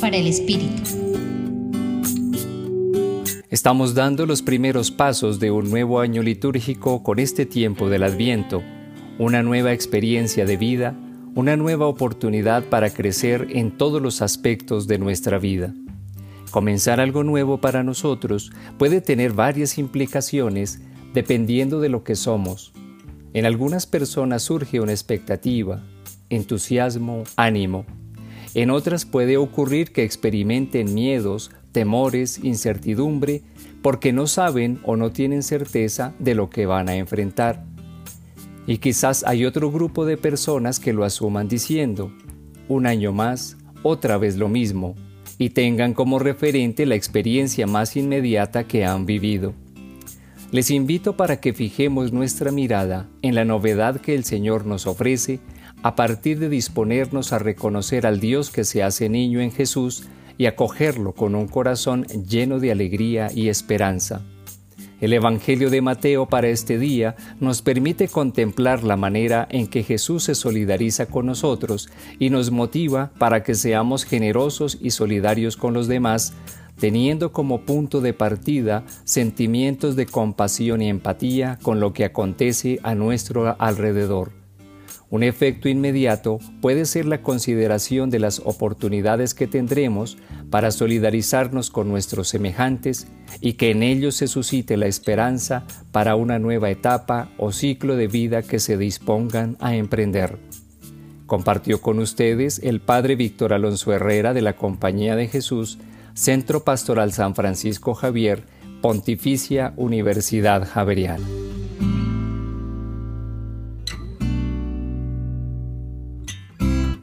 Para el Espíritu. Estamos dando los primeros pasos de un nuevo año litúrgico con este tiempo del Adviento, una nueva experiencia de vida, una nueva oportunidad para crecer en todos los aspectos de nuestra vida. Comenzar algo nuevo para nosotros puede tener varias implicaciones dependiendo de lo que somos. En algunas personas surge una expectativa, entusiasmo, ánimo. En otras puede ocurrir que experimenten miedos, temores, incertidumbre, porque no saben o no tienen certeza de lo que van a enfrentar. Y quizás hay otro grupo de personas que lo asuman diciendo, un año más, otra vez lo mismo, y tengan como referente la experiencia más inmediata que han vivido. Les invito para que fijemos nuestra mirada en la novedad que el Señor nos ofrece a partir de disponernos a reconocer al Dios que se hace niño en Jesús y acogerlo con un corazón lleno de alegría y esperanza. El Evangelio de Mateo para este día nos permite contemplar la manera en que Jesús se solidariza con nosotros y nos motiva para que seamos generosos y solidarios con los demás, teniendo como punto de partida sentimientos de compasión y empatía con lo que acontece a nuestro alrededor. Un efecto inmediato puede ser la consideración de las oportunidades que tendremos para solidarizarnos con nuestros semejantes y que en ellos se suscite la esperanza para una nueva etapa o ciclo de vida que se dispongan a emprender. Compartió con ustedes el Padre Víctor Alonso Herrera de la Compañía de Jesús, Centro Pastoral San Francisco Javier, Pontificia Universidad Javeriana.